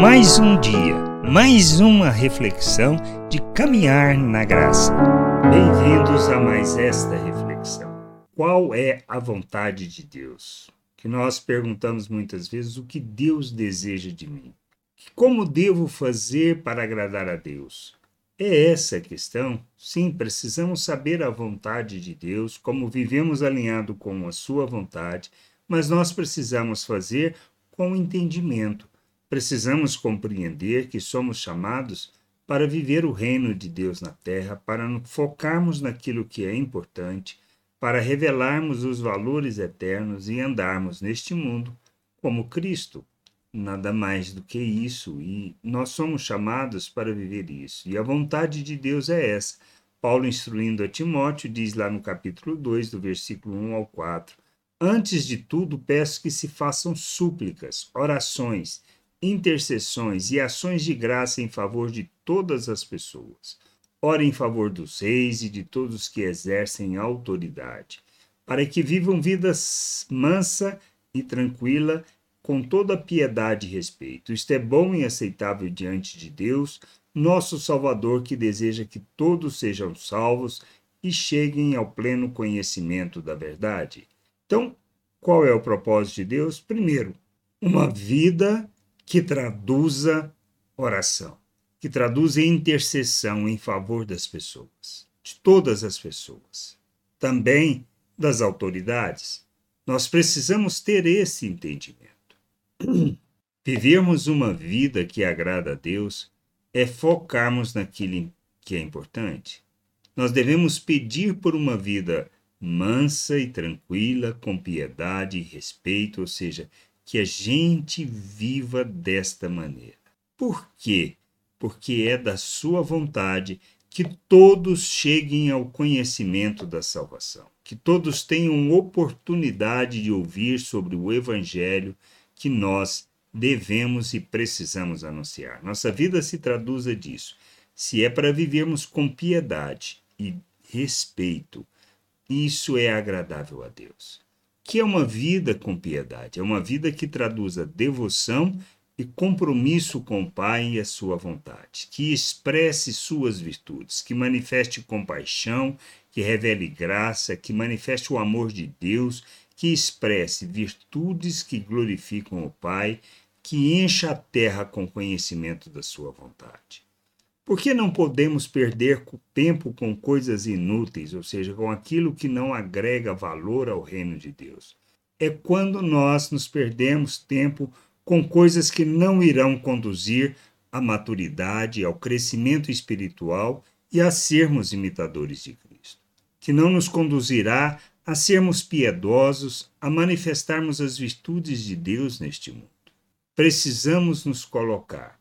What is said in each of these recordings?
Mais um dia, mais uma reflexão de caminhar na graça. Bem-vindos a mais esta reflexão. Qual é a vontade de Deus? Que nós perguntamos muitas vezes o que Deus deseja de mim. Como devo fazer para agradar a Deus? É essa a questão? Sim, precisamos saber a vontade de Deus, como vivemos alinhado com a sua vontade, mas nós precisamos fazer com entendimento Precisamos compreender que somos chamados para viver o reino de Deus na terra, para focarmos naquilo que é importante, para revelarmos os valores eternos e andarmos neste mundo como Cristo. Nada mais do que isso, e nós somos chamados para viver isso. E a vontade de Deus é essa. Paulo, instruindo a Timóteo, diz lá no capítulo 2, do versículo 1 ao 4: Antes de tudo, peço que se façam súplicas, orações intercessões e ações de graça em favor de todas as pessoas. Ore em favor dos reis e de todos que exercem autoridade, para que vivam vida mansa e tranquila, com toda piedade e respeito. Isto é bom e aceitável diante de Deus, nosso Salvador, que deseja que todos sejam salvos e cheguem ao pleno conhecimento da verdade. Então, qual é o propósito de Deus? Primeiro, uma vida que traduza oração, que traduza intercessão em favor das pessoas, de todas as pessoas, também das autoridades. Nós precisamos ter esse entendimento. Vivermos uma vida que agrada a Deus é focarmos naquilo que é importante. Nós devemos pedir por uma vida mansa e tranquila, com piedade e respeito, ou seja, que a gente viva desta maneira. Por quê? Porque é da sua vontade que todos cheguem ao conhecimento da salvação, que todos tenham oportunidade de ouvir sobre o evangelho que nós devemos e precisamos anunciar. Nossa vida se traduza disso. Se é para vivermos com piedade e respeito, isso é agradável a Deus que é uma vida com piedade, é uma vida que traduz a devoção e compromisso com o Pai e a sua vontade, que expresse suas virtudes, que manifeste compaixão, que revele graça, que manifeste o amor de Deus, que expresse virtudes que glorificam o Pai, que encha a terra com conhecimento da sua vontade. Por que não podemos perder tempo com coisas inúteis, ou seja, com aquilo que não agrega valor ao reino de Deus? É quando nós nos perdemos tempo com coisas que não irão conduzir à maturidade, ao crescimento espiritual e a sermos imitadores de Cristo, que não nos conduzirá a sermos piedosos, a manifestarmos as virtudes de Deus neste mundo. Precisamos nos colocar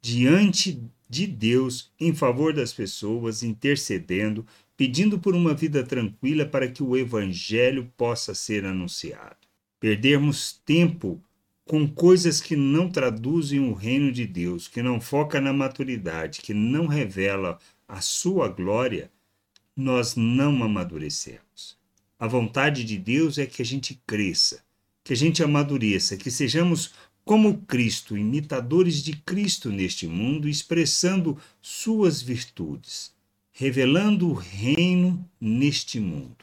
diante de Deus em favor das pessoas, intercedendo, pedindo por uma vida tranquila para que o Evangelho possa ser anunciado. Perdermos tempo com coisas que não traduzem o reino de Deus, que não foca na maturidade, que não revela a sua glória, nós não amadurecemos. A vontade de Deus é que a gente cresça, que a gente amadureça, que sejamos como Cristo, imitadores de Cristo neste mundo, expressando suas virtudes, revelando o reino neste mundo,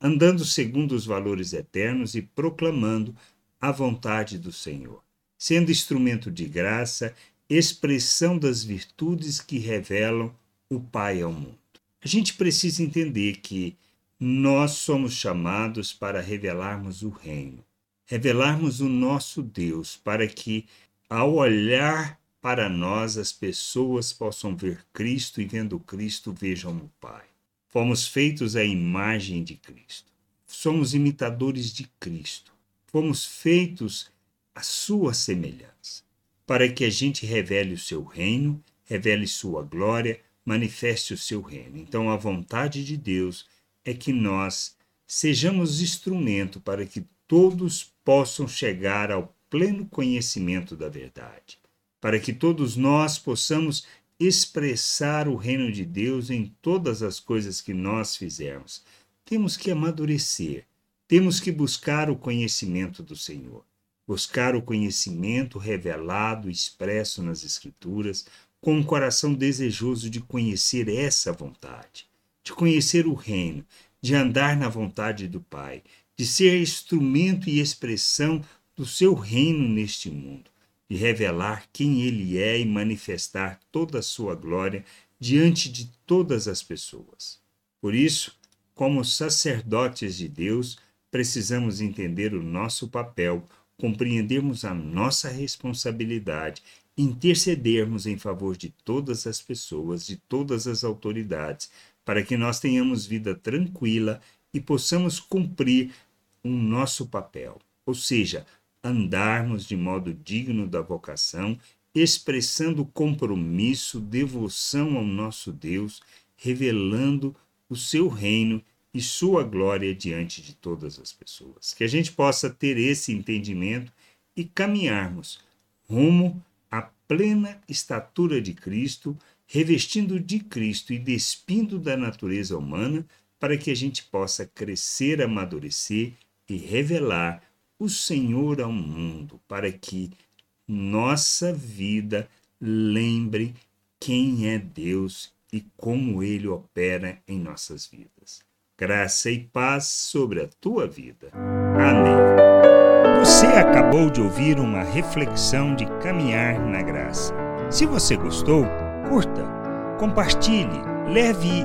andando segundo os valores eternos e proclamando a vontade do Senhor, sendo instrumento de graça, expressão das virtudes que revelam o Pai ao mundo. A gente precisa entender que nós somos chamados para revelarmos o reino revelarmos o nosso Deus, para que, ao olhar para nós, as pessoas possam ver Cristo e, vendo Cristo, vejam o Pai. Fomos feitos à imagem de Cristo. Somos imitadores de Cristo. Fomos feitos à sua semelhança, para que a gente revele o seu reino, revele sua glória, manifeste o seu reino. Então, a vontade de Deus é que nós sejamos instrumento para que todos possam chegar ao pleno conhecimento da verdade, para que todos nós possamos expressar o reino de Deus em todas as coisas que nós fizermos. Temos que amadurecer, temos que buscar o conhecimento do Senhor. buscar o conhecimento revelado, expresso nas Escrituras, com um coração desejoso de conhecer essa vontade, de conhecer o reino, de andar na vontade do Pai, de ser instrumento e expressão do seu reino neste mundo, de revelar quem Ele é e manifestar toda a sua glória diante de todas as pessoas. Por isso, como sacerdotes de Deus, precisamos entender o nosso papel, compreendermos a nossa responsabilidade, intercedermos em favor de todas as pessoas, de todas as autoridades, para que nós tenhamos vida tranquila e possamos cumprir o nosso papel, ou seja, andarmos de modo digno da vocação, expressando compromisso, devoção ao nosso Deus, revelando o seu reino e sua glória diante de todas as pessoas. Que a gente possa ter esse entendimento e caminharmos rumo à plena estatura de Cristo, revestindo de Cristo e despindo da natureza humana, para que a gente possa crescer, amadurecer e revelar o Senhor ao mundo, para que nossa vida lembre quem é Deus e como ele opera em nossas vidas. Graça e paz sobre a tua vida. Amém. Você acabou de ouvir uma reflexão de caminhar na graça. Se você gostou, curta, compartilhe, leve